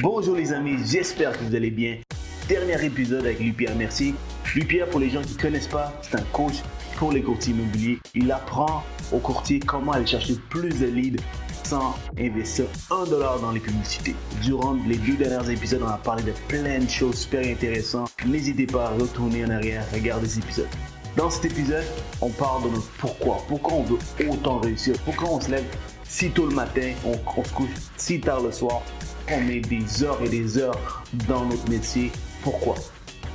Bonjour les amis, j'espère que vous allez bien. Dernier épisode avec Lupierre Mercier. Lupierre, pour les gens qui ne connaissent pas, c'est un coach pour les courtiers immobiliers. Il apprend aux courtiers comment aller chercher plus de leads sans investir un dollar dans les publicités. Durant les deux derniers épisodes, on a parlé de plein de choses super intéressantes. N'hésitez pas à retourner en arrière, regarder ces épisodes. Dans cet épisode, on parle de notre pourquoi. Pourquoi on veut autant réussir? Pourquoi on se lève si tôt le matin, on se couche si tard le soir? On met des heures et des heures dans notre métier. Pourquoi?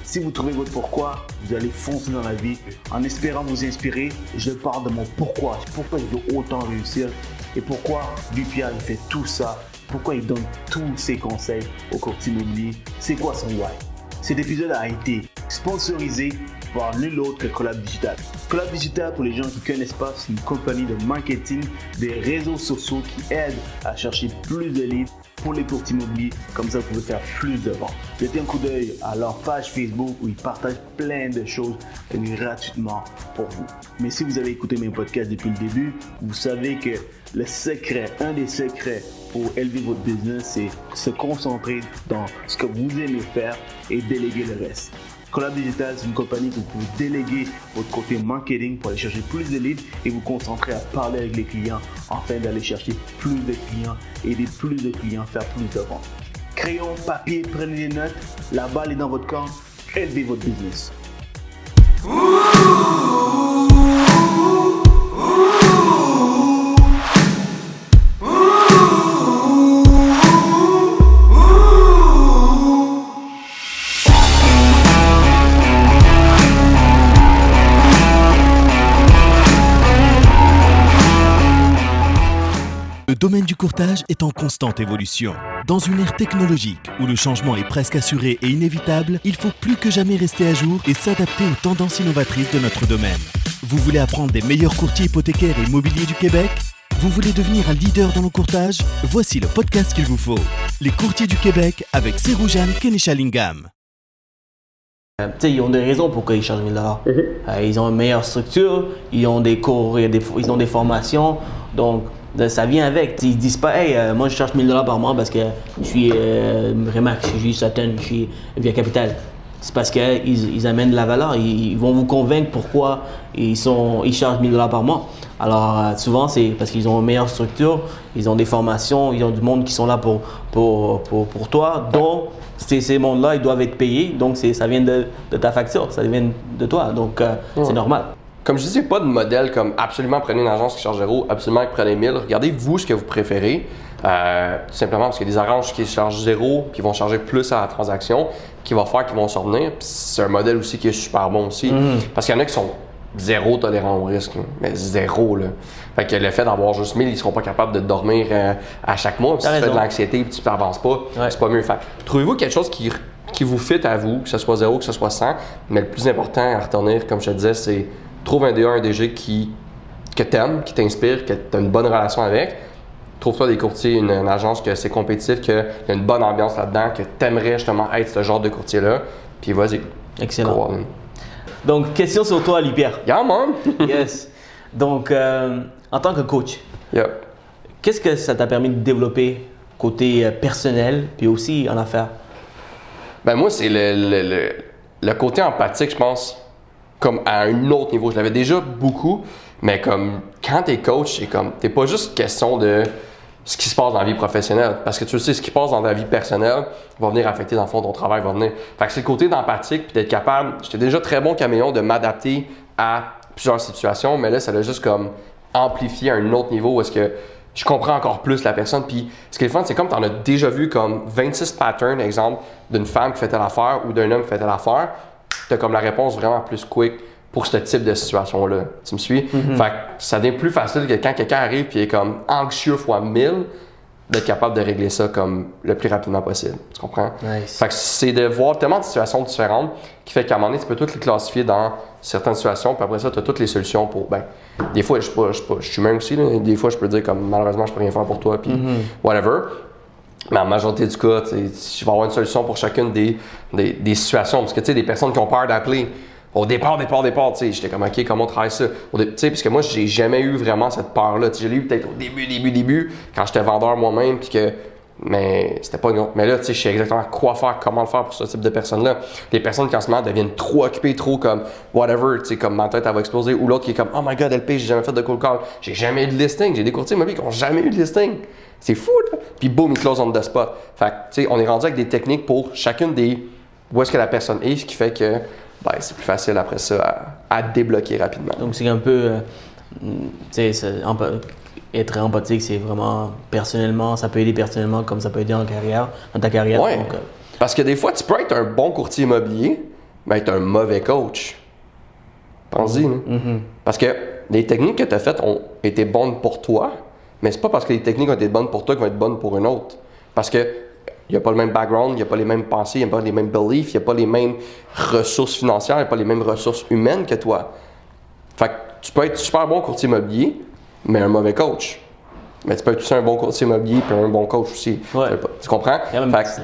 Si vous trouvez votre pourquoi, vous allez foncer dans la vie en espérant vous inspirer. Je parle de mon pourquoi. Pourquoi je veux autant réussir et pourquoi Lupia il fait tout ça. Pourquoi il donne tous ses conseils aux courtiers immobiliers. C'est quoi son why? Cet épisode a été sponsorisé par nul autre que Collab Digital. Collab Digital, pour les gens qui ne connaissent pas, c'est une compagnie de marketing des réseaux sociaux qui aide à chercher plus de leads pour les courtiers immobiliers. Comme ça, vous pouvez faire plus de ventes. Jetez un coup d'œil à leur page Facebook où ils partagent plein de choses gratuitement pour vous. Mais si vous avez écouté mes podcasts depuis le début, vous savez que le secret, un des secrets pour élever votre business, c'est se concentrer dans ce que vous aimez faire et déléguer le reste. Collab Digital, c'est une compagnie que vous pouvez déléguer votre côté marketing pour aller chercher plus de leads et vous concentrer à parler avec les clients afin d'aller chercher plus de clients, aider plus de clients, faire plus de ventes. Crayon, papier, prenez des notes. La balle est dans votre camp. Élevez votre business. Domaine du courtage est en constante évolution. Dans une ère technologique où le changement est presque assuré et inévitable, il faut plus que jamais rester à jour et s'adapter aux tendances innovatrices de notre domaine. Vous voulez apprendre des meilleurs courtiers hypothécaires et immobiliers du Québec? Vous voulez devenir un leader dans le courtage? Voici le podcast qu'il vous faut. Les courtiers du Québec avec Seroujan Kenishalingam. Euh, tu sais, ils ont des raisons pourquoi ils chargent 1000 dollars. Ils ont une meilleure structure, ils ont des cours, des- ils ont des formations. Donc, ça vient avec. Ils disent pas, hey, euh, moi je charge 1000 dollars par mois parce que je suis euh, Remax, je suis Sutton, je suis Via Capital. C'est parce qu'ils ils amènent de la valeur. Ils, ils vont vous convaincre pourquoi ils, sont, ils chargent 1000 dollars par mois. Alors, euh, souvent, c'est parce qu'ils ont une meilleure structure, ils ont des formations, ils ont du monde qui sont là pour, pour, pour, pour toi. Donc, ces, ces mondes-là, ils doivent être payés. Donc, ça vient de, de ta facture, ça vient de toi. Donc, euh, c'est normal. Comme je dis, c'est pas de modèle comme absolument prenez une agence qui charge zéro, absolument prenez 1000. Regardez vous ce que vous préférez. Euh, tout simplement parce qu'il y a des agences qui chargent zéro, qui vont charger plus à la transaction, qui vont faire qu'ils vont se revenir. Puis c'est un modèle aussi qui est super bon aussi. Parce qu'il y en a qui sont zéro tolérants au risque, mais zéro. Là. Fait que le fait d'avoir juste 1000, ils seront pas capables de dormir euh, à chaque mois. Puis si tu fais de l'anxiété et tu n'avances pas, Ouais. c'est pas mieux. Fait trouvez-vous quelque chose qui, qui vous fit à vous, que ce soit zéro, que ce soit 100. Mais le plus important à retenir, comme je te disais, c'est trouve un DA, un DG qui, que t'aimes, qui t'inspire, que tu as une bonne relation avec. Trouve-toi des courtiers, une, une agence que c'est compétitif, qu'il y a une bonne ambiance là-dedans, que tu aimerais justement être ce genre de courtier-là. Puis vas-y. Excellent. Donc, question sur toi, Lipierre. Yeah, man! yes. Donc, euh, en tant que coach, yeah. qu'est-ce que ça t'a permis de développer côté euh, personnel puis aussi en affaires? Ben moi, c'est le, le, le, le côté empathique, je pense, comme à un autre niveau. Je l'avais déjà beaucoup, mais comme quand t'es coach, c'est comme, t'es pas juste question de ce qui se passe dans la vie professionnelle. Parce que tu sais, ce qui passe dans ta vie personnelle va venir affecter, dans le fond, ton travail va venir. Fait que c'est le côté d'empathique, puis d'être capable, j'étais déjà très bon caméléon de m'adapter à plusieurs situations, mais là, ça l'a juste comme amplifié à un autre niveau où que je comprends encore plus la personne. Puis ce qui est fun, c'est comme tu en as déjà vu comme 26 patterns, exemple, d'une femme qui fait telle affaire ou d'un homme qui fait telle affaire. Tu as comme la réponse vraiment plus quick pour ce type de situation-là. Tu me suis? Fait que ça devient plus facile que quand quelqu'un arrive et est comme anxieux fois 1000, d'être capable de régler ça comme le plus rapidement possible. Tu comprends? Nice. Fait que c'est de voir tellement de situations différentes qui fait qu'à un moment donné, tu peux toutes les classifier dans certaines situations, puis après ça, tu as toutes les solutions pour. Ben, des fois, je suis pas- je suis humain aussi, là. des fois, je peux dire comme malheureusement, je peux rien faire pour toi, puis whatever. Mais en majorité du cas, je vais avoir une solution pour chacune des, des, des situations. Parce que tu sais, des personnes qui ont peur d'appeler, au départ, départ, départ, tu sais, j'étais comme, OK, comment on travaille ça? Tu sais, parce que moi, j'ai jamais eu vraiment cette peur-là. Tu sais, Je eu peut-être au début, début, début, quand j'étais vendeur moi-même, puis que Mais c'était pas une Mais là, tu sais, je sais exactement quoi faire, comment le faire pour ce type de personnes-là. Les personnes qui en ce moment deviennent trop occupées, trop comme whatever, tu sais, comme ma tête, elle va exploser. Ou l'autre qui est comme, oh my god, LP, j'ai jamais fait de cold call. J'ai jamais eu de listing. J'ai des courtiers immobiliers qui n'ont jamais eu de listing. C'est fou, là. Puis boum, ils close on the spot. Fait que, tu sais, on est rendu avec des techniques pour chacune des. Où est-ce que la personne est, ce qui fait que ben, c'est plus facile après ça à, débloquer rapidement. Donc c'est un peu. Euh, tu sais, être empathique, c'est vraiment personnellement, ça peut aider personnellement comme ça peut aider en carrière, dans ta carrière. Ouais. Euh, Parce que des fois, tu peux être un bon courtier immobilier, mais être un mauvais coach. Pense-y. Mm-hmm. Parce que les techniques que tu as faites ont été bonnes pour toi, mais c'est pas parce que les techniques ont été bonnes pour toi qu'elles vont être bonnes pour une autre. Parce que il n'y a pas le même background, il n'y a pas les mêmes pensées, il n'y a pas les mêmes beliefs, il n'y a pas les mêmes ressources financières, il n'y a pas les mêmes ressources humaines que toi. Fait que tu peux être super bon courtier immobilier, mais un mauvais coach. Mais tu peux être aussi un bon courtier immobilier puis un bon coach aussi. Tu comprends?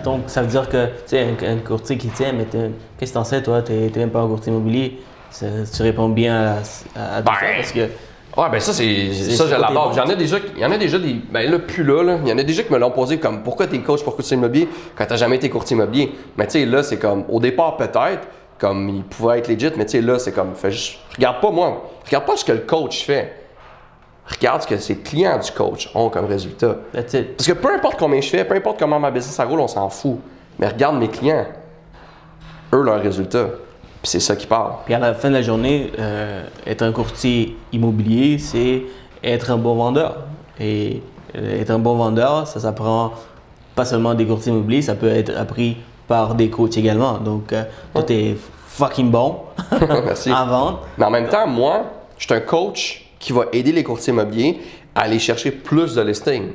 donc, ça veut dire que, tu sais, un, courtier qui tient, mais qu'est-ce que t'en sais, toi? Tu n'es même pas un courtier immobilier. tu réponds bien à, à, ben, ça parce que. Ouais, ben ça, c'est. Ça, je l'aborde. J'en ai déjà. Il y en a déjà des. Ben là, plus là, là. Il y en a déjà qui me l'ont posé comme pourquoi t'es coach pour courtier immobilier quand t'as jamais été courtier immobilier. Mais tu sais, là, c'est comme. Au départ, peut-être, comme il pouvait être legit, mais tu sais, là, c'est comme. Fais juste, regarde pas moi. Regarde pas ce que le coach fait regarde ce que ses clients du coach ont comme résultat. Parce que peu importe combien je fais, peu importe comment ma business roule, on s'en fout. Mais regarde mes clients, eux, leurs résultats. Puis c'est ça qui parle. Puis à la fin de la journée, euh, être un courtier immobilier, c'est être un bon vendeur. Et euh, être un bon vendeur, ça s'apprend pas seulement des courtiers immobiliers, ça peut être appris par des coachs également. Donc, euh, toi, t'es fucking bon Merci. à vendre. Mais en même temps, moi, je suis un coach qui va aider les courtiers immobiliers à aller chercher plus de listings.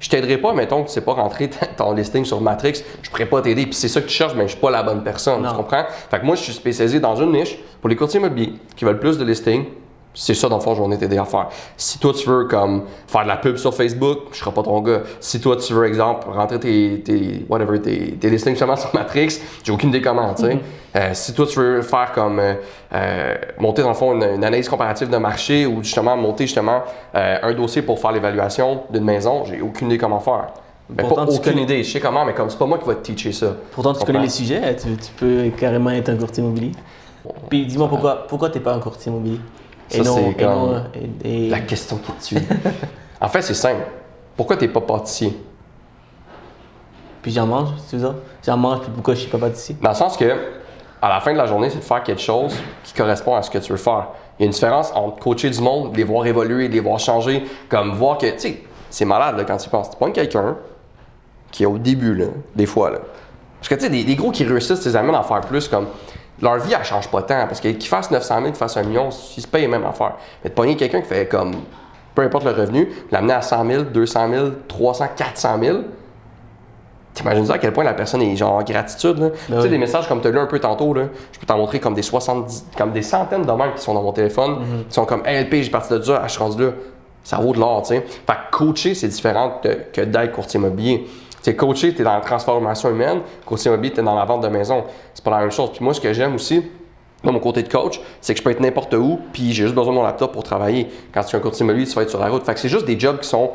Je t'aiderai pas, mettons que tu sais pas rentrer ton listing sur Matrix, je pourrais pas t'aider. Puis c'est ça que tu cherches, mais je suis pas la bonne personne. Tu comprends? Fait que moi, je suis spécialisé dans une niche pour les courtiers immobiliers qui veulent plus de listings, c'est ça, dans le fond, vais t'aider à faire. Si toi, tu veux comme faire de la pub sur Facebook, je serai pas ton gars. Si toi, tu veux, exemple, rentrer tes, tes whatever, tes, tes listings seulement sur Matrix, j'ai aucune idée comment, tu sais. Mm-hmm. Euh, si toi, tu veux faire comme euh, euh, monter, dans le fond, une, analyse comparative de marché ou justement monter justement un dossier pour faire l'évaluation d'une maison, j'ai aucune idée comment faire. Ben, pas aucune idée, je sais comment, mais comme c'est pas moi qui va te teacher ça. Pourtant, tu connais les sujets, tu, peux carrément être un courtier immobilier. Puis dis-moi pourquoi, pourquoi tu n'es pas un courtier immobilier? Ça, c'est comme la question qui tue. en fait, c'est simple. Pourquoi tu n'es pas pâtissier? Puis j'en mange, c'est ça? J'en mange, puis pourquoi je suis pas pâtissier? Dans le sens que, à la fin de la journée, c'est de faire quelque chose qui correspond à ce que tu veux faire. Il y a une différence entre coacher du monde, les voir évoluer, les voir changer, comme voir que, tu sais, c'est malade là, quand tu penses. Tu prends quelqu'un qui est au début, là, des fois, là. Parce que, tu sais, des, gros qui réussissent, tu les amènes à faire plus, comme leur vie, elle change pas tant. Parce qu'ils fassent 900 000, qu'ils fassent un million, ils se payent les mêmes affaires. Mais de pogner quelqu'un qui fait comme, peu importe le revenu, l'amener à 100 000, 200 000, 300, 400 000, T'imagines à quel point la personne est genre en gratitude. Là? Ben tu sais, des messages comme tu as lu un peu tantôt, là, je peux t'en montrer comme des 70, comme des centaines de mails qui sont dans mon téléphone, mm-hmm. qui sont comme hey, LP, j'ai parti de ça, je suis rendu là. Ça vaut de l'or, tu sais. Fait que coacher, c'est différent que d'être courtier immobilier. Tu coacher, tu es dans la transformation humaine. Courtier immobilier, tu es dans la vente de maison. C'est pas la même chose. Puis moi, ce que j'aime aussi, dans mon côté de coach, c'est que je peux être n'importe où, puis j'ai juste besoin de mon laptop pour travailler. Quand tu es un courtier immobilier, tu vas être sur la route. Fait que c'est juste des jobs qui sont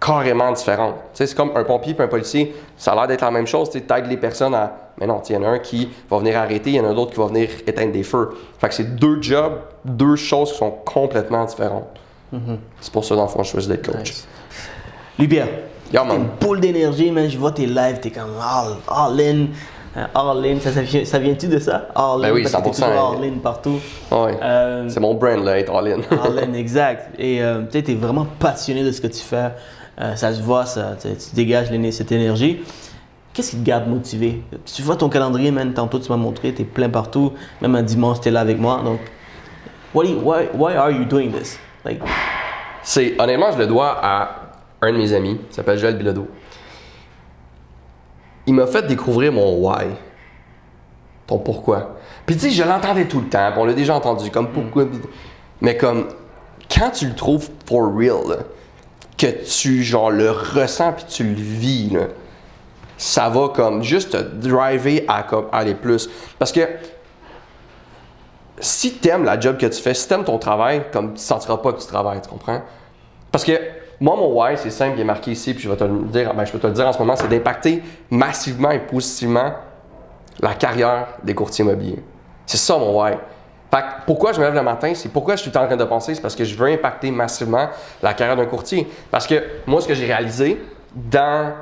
carrément différents. Tu sais, c'est comme un pompier et un policier. Ça a l'air d'être la même chose. Tu aides les personnes à. Mais non, il y en a un qui va venir arrêter, il y en a d'autres qui va venir éteindre des feux. Fait que c'est deux jobs, deux choses qui sont complètement différentes. Mm-hmm. C'est pour ça, dans le fond, je choisis d'être coach. Nice t'es une boule d'énergie, man. Je vois tes lives, t'es comme all, all in. Euh, all in, ça, ça vient-tu de ça? All ben in, oui, parce 100%. Que all in partout. Oui. Euh, c'est mon brand, là, être all in. all in, exact. Et euh, tu es vraiment passionné de ce que tu fais. ça se voit, ça. Tu dégages cette énergie. Qu'est-ce qui te garde motivé? Tu vois ton calendrier, man. Tantôt, tu m'as montré, tu es plein partout. Même un dimanche, tu es là avec moi. Donc, why, why, why are you doing this? Like... C'est, honnêtement, je le dois à un de mes amis, il s'appelle Joël Bilodeau. Il m'a fait découvrir mon why. Ton pourquoi. Puis tu sais, je l'entendais tout le temps, on l'a déjà entendu, comme pourquoi. Mais comme, quand tu le trouves for real, que tu genre le ressens puis tu le vis, ça va comme juste te driver à aller plus. Parce que si tu aimes la job que tu fais, si tu aimes ton travail, comme tu ne sentiras pas que tu travailles, tu comprends? Parce que moi, mon why, c'est simple, il est marqué ici, puis je vais te le dire, ben, je peux te le dire en ce moment, c'est d'impacter massivement et positivement la carrière des courtiers immobiliers. C'est ça mon why. Fait pourquoi je me lève le matin, c'est pourquoi je suis en train de penser, c'est parce que je veux impacter massivement la carrière d'un courtier. Parce que moi, ce que j'ai réalisé dans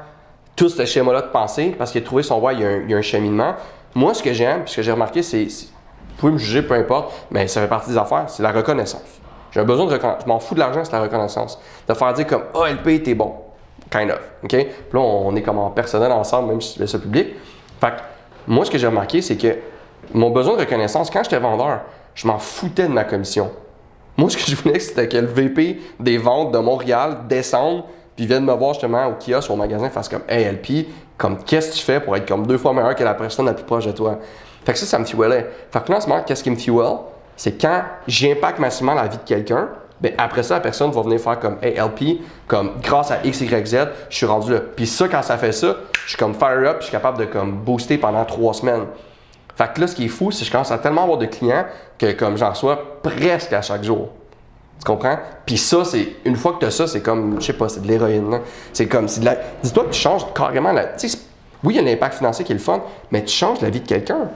tout ce schéma-là de pensée, parce qu'il a trouvé son why, il y a un, cheminement. Moi, ce que j'aime, puis j'ai remarqué, c'est- vous pouvez me juger, peu importe, mais ça fait partie des affaires, c'est la reconnaissance. J'ai besoin de reconnaissance. Je m'en fous de l'argent, c'est la reconnaissance. De faire dire comme, ah, LP, t'es bon. Kind of. OK? Puis là, on est comme en personnel ensemble, même si ça public. Fait que, moi, ce que j'ai remarqué, c'est que mon besoin de reconnaissance, quand j'étais vendeur, je m'en foutais de ma commission. Moi, ce que je voulais, c'était que le VP des ventes de Montréal descende, puis vienne me voir justement au kiosque, au magasin, fasse comme Hey LP, comme qu'est-ce que tu fais pour être comme deux fois meilleur que la personne la plus proche de toi? Fait que ça, ça me fuelait. Fait que là, en ce moment, qu'est-ce qui me fuel? C'est quand j'impacte massivement la vie de quelqu'un, ben après ça, la personne va venir faire comme Hey LP, comme grâce à X, Y, Z, je suis rendu là. Puis ça, quand ça fait ça, je suis comme fire up, je suis capable de comme booster pendant trois semaines. Fait que là, ce qui est fou, c'est que je commence à tellement avoir de clients que comme j'en reçois presque à chaque jour. Tu comprends? Puis ça, c'est une fois que tu as ça, c'est comme, je sais pas, c'est de l'héroïne. là. C'est comme, de la... dis-toi que tu changes carrément la. Tu sais, c'est- oui, il y a l'impact financier qui est le fun, mais tu changes la vie de quelqu'un.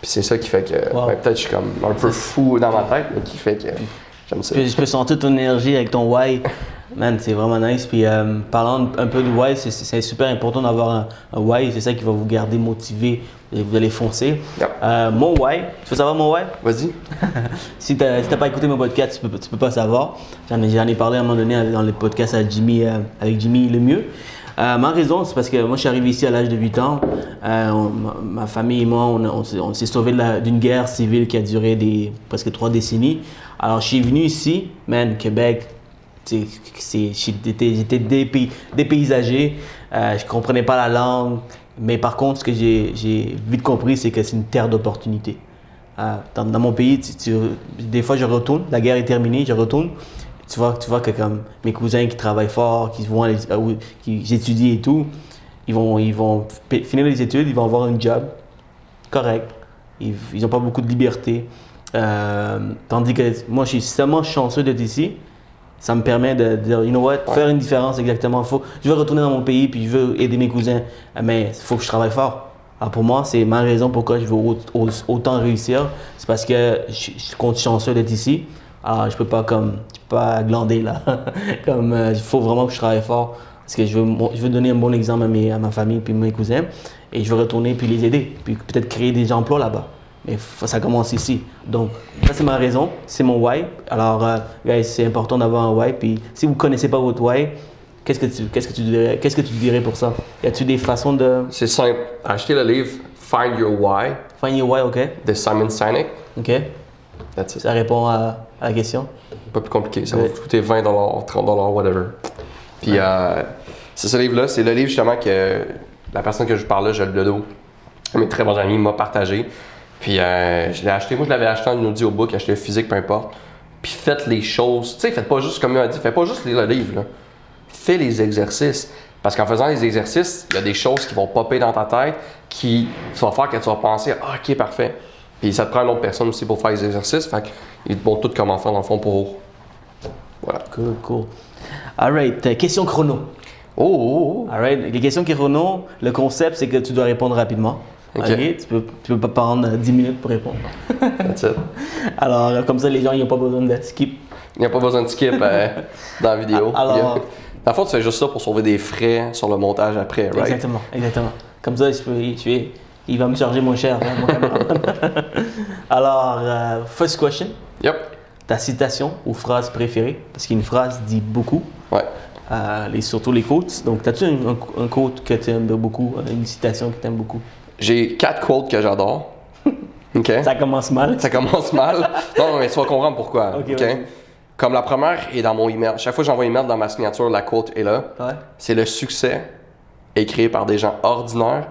Puis c'est ça qui fait que, Wow. ouais, peut-être je suis comme un peu fou dans ma tête, mais qui fait que j'aime ça. Je peux, je peux sentir ton énergie avec ton why. Man, c'est vraiment nice. Puis euh, parlant un peu de why, c'est- super important d'avoir un, un why. C'est ça qui va vous garder motivé et vous allez foncer. Yep. Euh, mon why, tu veux savoir mon why? Vas-y. Si tu n'as pas écouté mon podcast, tu peux, tu peux pas savoir. J'en ai, parlé à un moment donné dans le podcast à Jimmy, euh, avec Jimmy le mieux. Euh, ma raison, c'est parce que moi, je suis arrivé ici à l'âge de 8 ans. Euh, ma, famille et moi, on, s'est- la- d'une guerre civile qui a duré presque trois décennies. Alors, je suis venu ici, man, Québec, j'étais j'étais dépa- dépaysagé, euh, je comprenais pas la langue, mais par contre, ce que j'ai vite compris, c'est que c'est une terre d'opportunités. Euh, dans, mon pays, des fois, je retourne, la guerre est terminée, je retourne. Tu vois, tu vois que comme mes cousins qui travaillent fort, qui vont, euh, qui étudient et tout, ils vont, ils vont fi- finir les études, ils vont avoir un job correct. Ils n'ont pas beaucoup de liberté. Euh, tandis que moi, je suis tellement chanceux d'être ici. Ça me permet de, de dire, you know what, faire une différence exactement. Faut, je veux retourner dans mon pays puis je veux aider mes cousins, mais il faut que je travaille fort. Alors pour moi, c'est ma raison pourquoi je veux au- au- autant réussir. C'est parce que je, je compte chanceux d'être ici. Alors je peux pas comme, je peux pas glander là. comme euh, il faut vraiment que je travaille fort parce que je veux, je veux donner un bon exemple à, mes, à ma famille puis mes cousins et je veux retourner puis les aider puis peut-être créer des emplois là-bas. Mais ça commence ici. Donc, ça, c'est ma raison. C'est mon why. Alors, euh, guys, c'est important d'avoir un why. Puis, si vous ne connaissez pas votre why, qu'est-ce que tu, qu'est-ce que tu dirais, qu'est-ce que tu dirais pour ça? Y a-tu des façons de. C'est simple. Achetez le livre Find Your Why Find your why, OK? de Simon Sinek. OK? That's it. Ça répond à, à la question? Pas plus compliqué. Ça va vous coûter 20 30 whatever. Puis, euh, c'est ce livre-là. C'est le livre justement que la personne que je vous parle là, je le dos. Un de mes très bons amis m'a partagé. Puis, euh, je l'ai acheté. Moi, je l'avais acheté en audiobook, acheté physique, peu importe. Puis, faites les choses. Tu sais, faites pas juste comme il a dit, faites pas juste lire le livre. Là. Fais les exercices. Parce qu'en faisant les exercices, il y a des choses qui vont popper dans ta tête qui vas faire que tu vas penser Ah, ok, parfait. Puis ça te prend une autre personne aussi pour faire les exercices. Fait qu'ils vont tout comment faire dans le fond pour. Voilà. Cool, cool. All right. euh, question chrono. Oh, oh, oh. All right. Les questions chrono, le concept, c'est que tu dois répondre rapidement. OK. Tu peux, tu peux pas prendre euh, 10 minutes pour répondre. That's it. Alors, euh, comme ça, les gens, ils n'ont pas besoin de skip. Il n'y a pas besoin de skip euh, dans la vidéo. Alors- Il y a- Dans le fond, tu fais juste ça pour sauver des frais sur le montage après, right? Exactement, exactement. Comme ça, je peux, je vais- il va me charger moins cher, hein, mon. Alors, euh, first question, Yep. ta citation ou phrase préférée, parce qu'une phrase dit beaucoup, Ouais. euh, et surtout les quotes. Donc, as-tu un, un- un quote que tu aimes beaucoup, une citation que tu aimes beaucoup? J'ai quatre quotes que j'adore. OK? Ça commence mal. Ça commence mal. Non, mais tu vas comprendre pourquoi. Ok, OK? vas-y. Comme la première est dans mon email. Chaque fois que j'envoie un email dans ma signature, la quote est là. Ouais. C'est le succès est créé par des gens ordinaires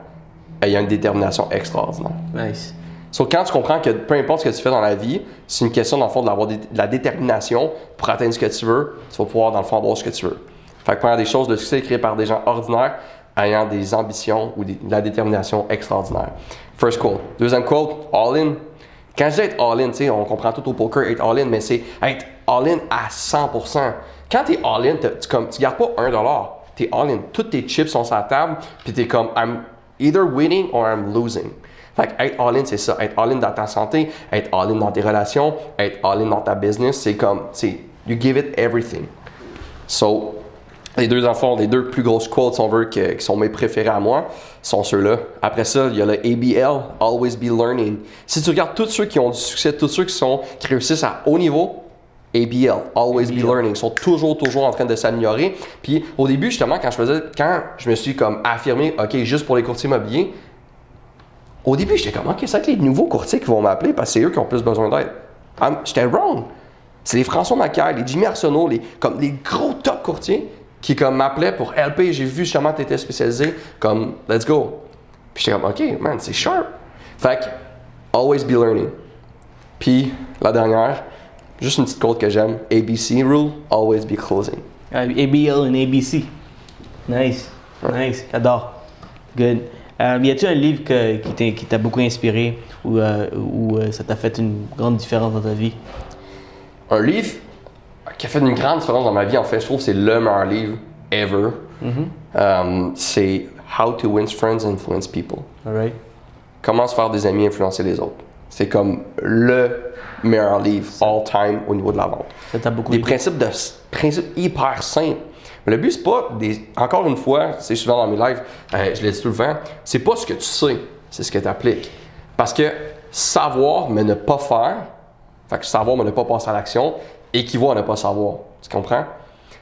ayant une détermination extraordinaire. Nice. So, quand tu comprends que peu importe ce que tu fais dans la vie, c'est une question, dans le fond, d'avoir de la détermination pour atteindre ce que tu veux, tu vas pouvoir, dans le fond, avoir ce que tu veux. Fait que des choses, le succès est créé par des gens ordinaires ayant des ambitions ou des- de la détermination extraordinaire. First quote. Deuxième quote, all in. Quand je dis être all-in, tu sais, on comprend tout au poker, être all-in, mais c'est être all-in à 100%. Quand tu es tu, comme, tu gardes pas un dollar, tu es all-in. Toutes tes chips sont sur la table, puis tu es comme, I'm either winning or I'm losing. Fait être all-in, c'est ça. Être all-in dans ta santé, être all-in dans tes relations, être all-in dans ta business, c'est comme, c'est, you give it everything. So, les deux enfants, les deux plus grosses quotes, on veut, qui sont mes préférés à moi, sont ceux-là. Après ça, il y a le ABL, Always Be Learning. Si tu regardes tous ceux qui ont du succès, tous ceux qui, sont, qui réussissent à haut niveau, ABL, Always Be Learning, sont toujours, toujours en train de s'améliorer. Puis au début, justement, quand je faisais, quand je me suis comme affirmé, OK, juste pour les courtiers immobiliers, au début, j'étais comme, OK, c'est que les nouveaux courtiers qui vont m'appeler parce que c'est eux qui ont plus besoin d'aide. J'étais wrong. C'est les François Macaire, les Jimmy Arsenault, les, comme les gros top courtiers qui comme m'appelaient pour LP. J'ai vu justement que tu étais spécialisé, comme, let's go. Puis j'étais comme, OK, man, c'est sharp. Fait que, always be learning. Puis, la dernière, juste une petite quote que j'aime ABC rule, always be closing. Uh, ABL and ABC. Nice. Nice. J'adore. Good. Euh, y a-t-il un livre que- qui t'a- beaucoup inspiré ou, euh, ou euh, ça t'a fait une grande différence dans ta vie? Un livre qui a fait une grande différence dans ma vie, en fait, je trouve que c'est le meilleur livre ever. Um, c'est How to Win Friends and Influence People. Alright. Comment se faire des amis et influencer les autres. C'est comme le meilleur livre all time au niveau de la vente. Ça t'a beaucoup Des principes, de, principes hyper simples. Mais le but, c'est pas des. Encore une fois, c'est souvent dans mes lives, euh, je l'ai dit tout le temps, c'est pas ce que tu sais, c'est ce que tu appliques. Parce que savoir, mais ne pas faire, fait que savoir, mais ne pas passer à l'action, équivaut à ne pas savoir. Tu comprends?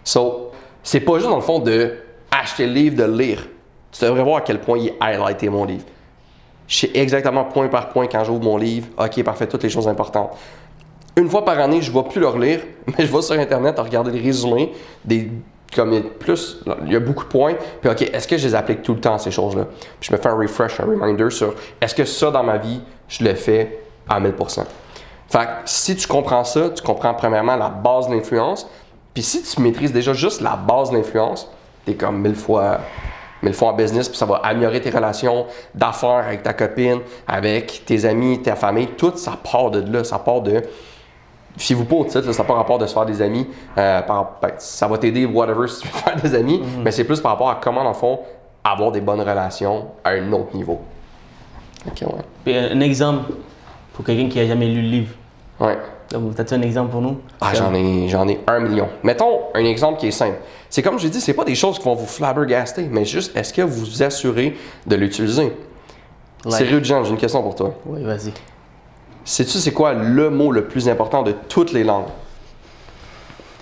So, c'est pas juste dans le fond de acheter le livre, de le lire. Tu devrais voir à quel point il est highlighté mon livre. Je sais exactement point par point quand j'ouvre mon livre. OK, parfait, toutes les choses importantes. Une fois par année, je ne vais plus le relire, mais je vais sur Internet à regarder les résumés, des, comme il y a plus, il y a beaucoup de points. Puis, OK, est-ce que je les applique tout le temps, ces choses-là? Puis, je me fais un refresh, un reminder sur est-ce que ça, dans ma vie, je le fais à 1000% Fait que si tu comprends ça, tu comprends premièrement la base de l'influence. Puis, si tu maîtrises déjà juste la base de l'influence, tu es comme mille fois mais le font en business, puis ça va améliorer tes relations d'affaires avec ta copine, avec tes amis, ta famille, tout ça part de là, ça part de... Fiez-vous pas au titre, là, ça n'a pas rapport de se faire des amis, euh, par- ben, ça va t'aider, whatever, si tu veux faire des amis, mais c'est plus par rapport à comment, dans le fond, avoir des bonnes relations à un autre niveau. Ok, ouais. Puis, un un exemple pour quelqu'un qui a jamais lu le livre. Ouais. T'as-tu un exemple pour nous? Ah, j'en ai, j'en ai un million. Mettons un exemple qui est simple. C'est comme j'ai dit, c'est pas des choses qui vont vous flabbergaster, mais juste est-ce que vous vous assurez de l'utiliser? Like. Sérieux, Jean, j'ai une question pour toi. Oui, vas-y. Sais-tu c'est quoi le mot le plus important de toutes les langues?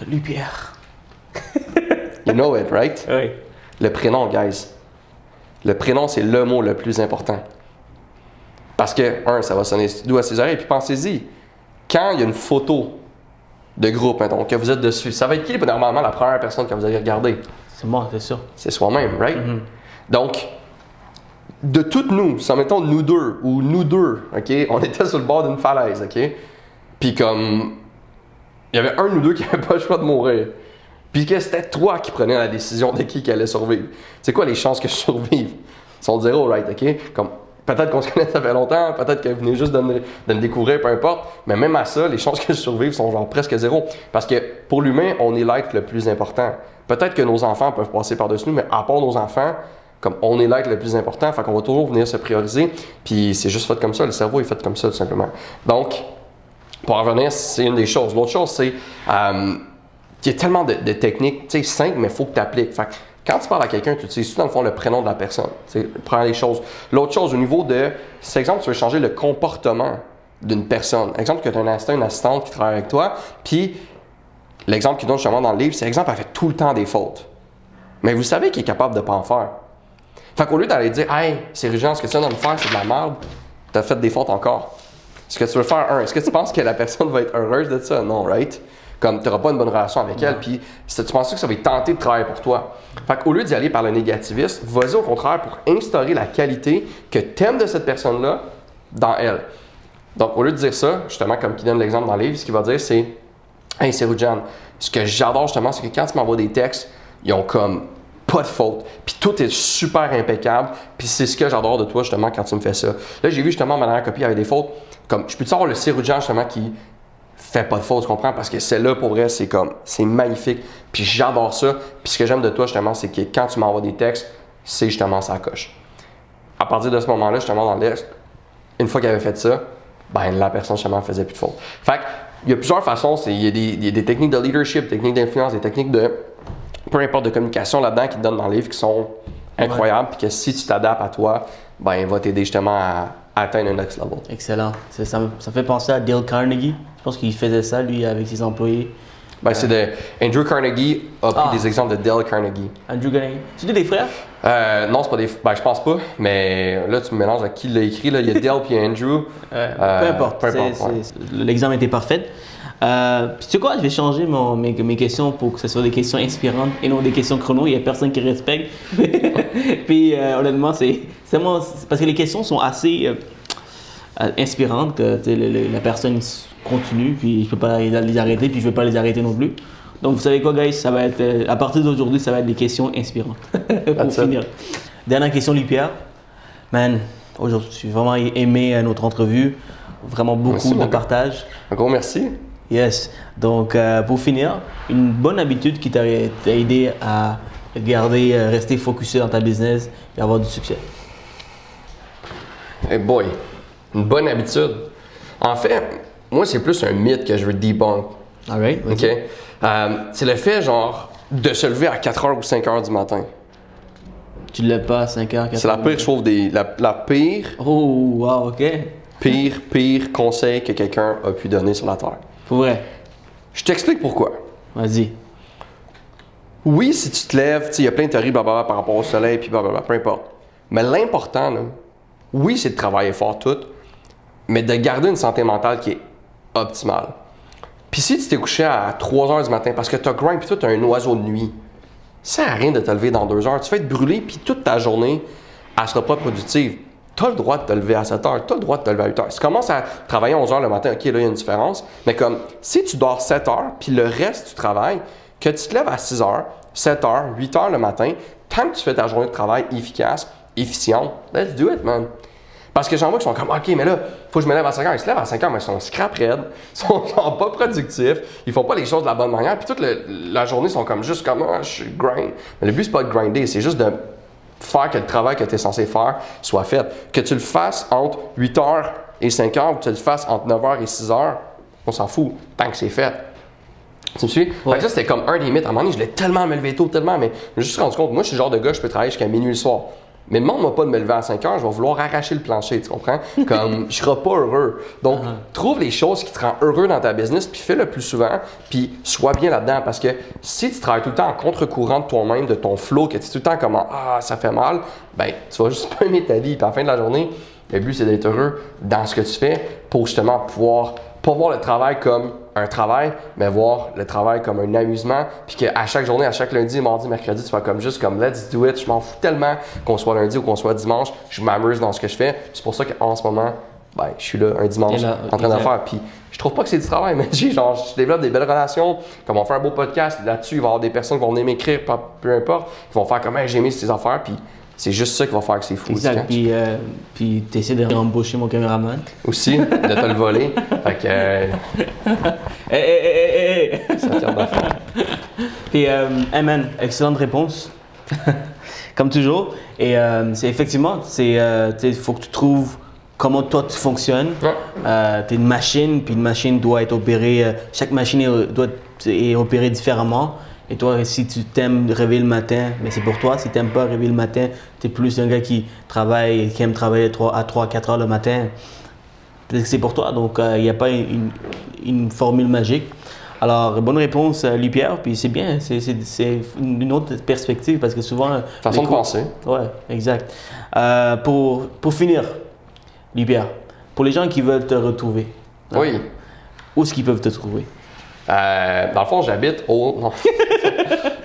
Lu Pierre? You know it, right? Oui. Le prénom, guys. Le prénom, c'est le mot le plus important. Parce que, un, ça va sonner doux à ses oreilles, puis pensez-y, quand il y a une photo de groupe, que vous êtes dessus, ça va être qui, normalement, la première personne que vous allez regarder? C'est moi, c'est sûr. C'est soi-même, right? Donc, de toutes nous, ça mettons nous deux ou nous deux, OK? On était sur le bord d'une falaise, OK? Puis comme, il y avait un nous deux qui n'avait pas le choix de mourir. Puis que c'était toi qui prenais la décision de qui qui allait survivre. C'est quoi les chances que je survive? Ils sont zéro, right? OK? Comme, peut-être qu'on se connaît ça fait longtemps, peut-être que vous venez juste de me, découvrir, peu importe. Mais même à ça, les chances que je survive sont genre presque zéro. Parce que pour l'humain, on est l'être le plus important. Peut-être que nos enfants peuvent passer par-dessus nous, mais à part nos enfants, comme on est l'être le plus important, fait qu'on va toujours venir se prioriser. Puis c'est juste fait comme ça, le cerveau est fait comme ça, tout simplement. Donc, pour en revenir, c'est une des choses. L'autre chose, c'est euh, qu'il y a tellement de, techniques, tu sais, simples, mais il faut que tu appliques. Quand tu parles à quelqu'un, tu utilises dans le fond le prénom de la personne? Sais, prends les choses. L'autre chose, au niveau de, c'est exemple, tu veux changer le comportement d'une personne. Exemple, que tu as un assistant, une assistante qui travaille avec toi, puis l'exemple qu'il donne justement dans le livre, c'est exemple, elle fait tout le temps des fautes. Mais vous savez qu'il est capable de pas en faire. Fait qu'au lieu d'aller dire, hey, c'est urgent, ce que tu viens de me faire, c'est de la merde, tu as fait des fautes encore. Ce que tu veux faire, un, est-ce que tu penses que la personne va être heureuse de ça? Non, right? Comme tu n'auras pas une bonne relation avec elle, puis si tu penses que ça va être tenté de travailler pour toi? Fait qu'au lieu d'y aller par le négativisme, vas-y au contraire pour instaurer la qualité que tu aimes de cette personne-là dans elle. Donc, au lieu de dire ça, justement, comme qui donne l'exemple dans le livre, ce qu'il va dire, c'est Hey, c'est. Ce que j'adore justement, c'est que quand tu m'envoies des textes, ils ont comme pas de faute. Puis tout est super impeccable. Puis c'est ce que j'adore de toi, justement, quand tu me fais ça. Là, j'ai vu justement ma dernière copie avec des fautes. Comme, je peux te savoir le chirurgien, justement, qui fait pas de faute, tu comprends? Parce que celle-là, pour vrai, c'est comme, c'est magnifique. Puis j'adore ça. Puis ce que j'aime de toi, justement, c'est que quand tu m'envoies des textes, c'est justement ça coche. À partir de ce moment-là, justement, dans l'Est, une fois qu'il avait fait ça, ben la personne, justement, faisait plus de faute. Fait que, il y a plusieurs façons. Il y, a des, il y a des techniques de leadership, des techniques d'influence, des techniques de peu importe de communication là-dedans qui te donnent dans le livre qui sont incroyables. Puis que si tu t'adaptes à toi, ben il va t'aider justement à atteindre un next level. Excellent. Ça, ça fait penser à Dale Carnegie. Je pense qu'il faisait ça, lui, avec ses employés. Ben, c'est de Andrew Carnegie a pris Ah. des exemples de Dale Carnegie. Andrew Carnegie. C'est des frères? Euh, non, c'est pas des. Ben, je pense pas, mais là, tu me mélanges à qui l'a écrit. Là. Il y a Dale puis Andrew. Euh, Euh, peu importe. ouais. L'examen était parfait. Euh, tu sais quoi, je vais changer mon- mes, mes questions pour que ce soit des questions inspirantes et non des questions chrono. Il n'y a personne qui respecte. puis euh, honnêtement, c'est moi- parce que les questions sont assez euh, euh, inspirantes que le- le- la personne continue, puis je peux pas les arrêter, puis je vais pas les arrêter non plus. Donc vous savez quoi, guys, ça va être à partir d'aujourd'hui, ça va être des questions inspirantes pour That's it. finir. Dernière question, lui Pierre. Man, aujourd'hui, j'ai vraiment aimé notre entrevue. Vraiment beaucoup Merci, de partage. Un gros merci. Yes. Donc, euh, pour finir, une bonne habitude qui t'a aidé à garder, euh, rester focusé dans ta business et avoir du succès. Hey boy, une bonne habitude. En fait, moi, c'est plus un mythe que je veux debunk. Alright? OK? Euh, c'est le fait, genre, de se lever à 4h ou 5h du matin. Tu ne lèves pas à 5 heures, 4 C'est la pire, je trouve, des, la, la pire, Oh, wow, ok. pire, pire conseil que quelqu'un a pu donner sur la Terre. Pour vrai. Je t'explique pourquoi. Vas-y. Oui, si tu te lèves, il y a plein de théories blablabla, par rapport au soleil, puis blablabla, peu importe. Mais l'important, là, oui, c'est de travailler fort tout, mais de garder une santé mentale qui est optimale. Puis si tu t'es couché à 3 heures du matin parce que tu as grind, puis toi, tu un oiseau de nuit, ça sert à rien de te lever dans 2 heures. Tu vas être brûlé, puis toute ta journée, elle sera pas productive. Tu as le droit de te lever à 7 heures, tu as le droit de te lever à 8 heures. Si tu commences à travailler à 11 heures le matin, OK, là, il y a une différence. Mais comme si tu dors 7 heures, puis le reste du travail, que tu te lèves à 6 heures, 7 heures, 8 heures le matin, tant que tu fais ta journée de travail efficace, efficiente, let's do it, man. Parce que j'en vois qui sont comme, OK, mais là, faut que je me lève à 5 heures. Ils se lèvent à 5 heures, mais ils sont scrap raides, ils sont pas productifs, ils font pas les choses de la bonne manière, puis toute la journée, ils sont comme juste comme, ah, je suis grind. Mais le but, c'est pas de grinder, c'est juste de faire que le travail que tu es censé faire soit fait. Que tu le fasses entre 8 heures et 5 heures, ou que tu le fasses entre 9 heures et 6 heures, on s'en fout, tant que c'est fait. Tu me suis? Que ça, c'était comme un mythes. À un moment donné, je voulais tellement me lever tôt, tellement, mais je me suis juste rendu compte, moi, je suis le genre de gars, je peux travailler jusqu'à minuit le soir. Mais demande-moi pas de me lever à 5 heures, je vais vouloir arracher le plancher, tu comprends? Comme, je serai pas heureux. Donc, trouve les choses qui te rendent heureux dans ta business, puis fais-le plus souvent, puis sois bien là-dedans. Parce que si tu travailles tout le temps en contre-courant de toi-même, de ton flow, que tu es tout le temps comme, ah, ça fait mal, ben, tu vas juste pas aimer ta vie. Puis à la fin de la journée, le but, c'est d'être heureux dans ce que tu fais pour justement pouvoir, pas voir le travail comme un travail, mais voir le travail comme un amusement. Puis qu'à chaque journée, à chaque lundi, mardi, mercredi, tu sois comme juste comme let's do it. Je m'en fous tellement qu'on soit lundi ou qu'on soit dimanche. Je m'amuse dans ce que je fais. C'est pour ça qu'en ce moment, ben, je suis là un dimanche là, en train de faire. Puis je trouve pas que c'est du travail, mais j'ai genre, je développe des belles relations. Comme on fait un beau podcast, là-dessus, il va y avoir des personnes qui vont venir m'écrire, peu importe, qui vont faire comme hey, j'ai aimé ces affaires. Puis c'est juste ça qui va faire que c'est fou. Exact. Puis, euh, puis tu essaies de embaucher mon caméraman. aussi de te le voler. Fait que euh, Hé, hé, hé, hé, hé! ça tire d'affaire. Puis, euh, hey man, excellente réponse. Comme toujours. Et euh, c'est effectivement, c'est, euh, il faut que tu trouves comment toi tu fonctionnes. Ouais. Euh, tu es une machine, puis une machine doit être opérée, chaque machine est, doit être est opérée différemment. Et toi, si tu t'aimes réveiller le matin, mais c'est pour toi. Si tu n'aimes pas réveiller le matin, tu es plus un gars qui travaille, qui aime travailler 3 à 3, 4 heures le matin. C'est pour toi. Donc, il n'y a pas une, une formule magique. Alors, bonne réponse, euh, Louis-Pierre. Puis c'est bien, c'est- une autre perspective parce que souvent. euh, Façon de penser. Ouais, exact. Euh, pour, pour finir, Louis-Pierre, pour les gens qui veulent te retrouver, hein, Oui. où est-ce qu'ils peuvent te trouver? Euh, dans le fond, j'habite au. Non.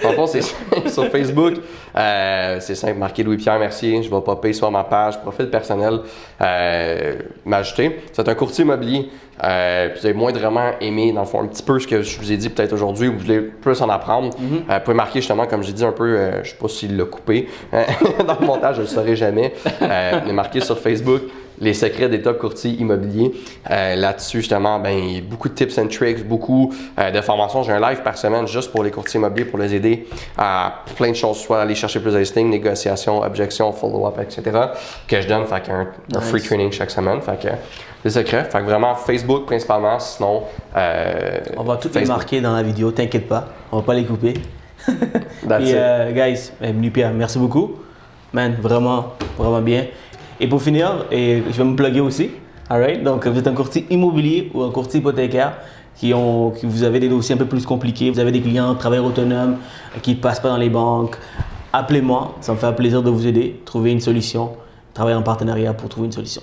dans le fond, c'est sur Facebook. Euh, c'est simple, marqué Louis-Pierre Mercier. Je vais popper sur ma page profil personnel, euh, m'ajouter. C'est un courtier immobilier. Euh, vous avez moins vraiment aimé, dans le fond, un petit peu ce que je vous ai dit peut-être aujourd'hui, ou vous voulez plus en apprendre, euh, vous pouvez marquer justement, comme j'ai dit un peu, euh, je sais pas s'il l'a coupé euh, dans le montage, je ne le saurai jamais, euh, mais marqué sur Facebook les secrets des top courtiers immobiliers. Euh, Là-dessus, justement, ben, il y a beaucoup de tips and tricks, beaucoup euh, de formations. J'ai un live par semaine juste pour les courtiers immobiliers pour les aider à plein de choses, soit aller chercher plus de listings, négociations, objections, follow-up, etc. que je donne. Fait un free training chaque semaine. Fait que les secrets. Fait que vraiment Facebook principalement, sinon. euh, On va tout les marquer dans la vidéo, t'inquiète pas, on va pas les couper. Et it. euh, guys, euh, Lupia, merci beaucoup. Man, vraiment, vraiment bien. Et pour finir, et je vais me plugger aussi. Alright? Donc, vous êtes un courtier immobilier ou un courtier hypothécaire qui ont, qui vous avez des dossiers un peu plus compliqués, vous avez des clients travailleurs autonomes qui ne passent pas dans les banques. Appelez-moi, ça me fait un plaisir de vous aider, trouver une solution, travailler en partenariat pour trouver une solution.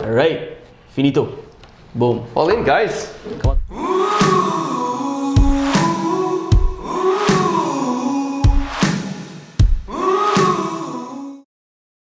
Alright? Finito. Boom. All in, guys! Comment-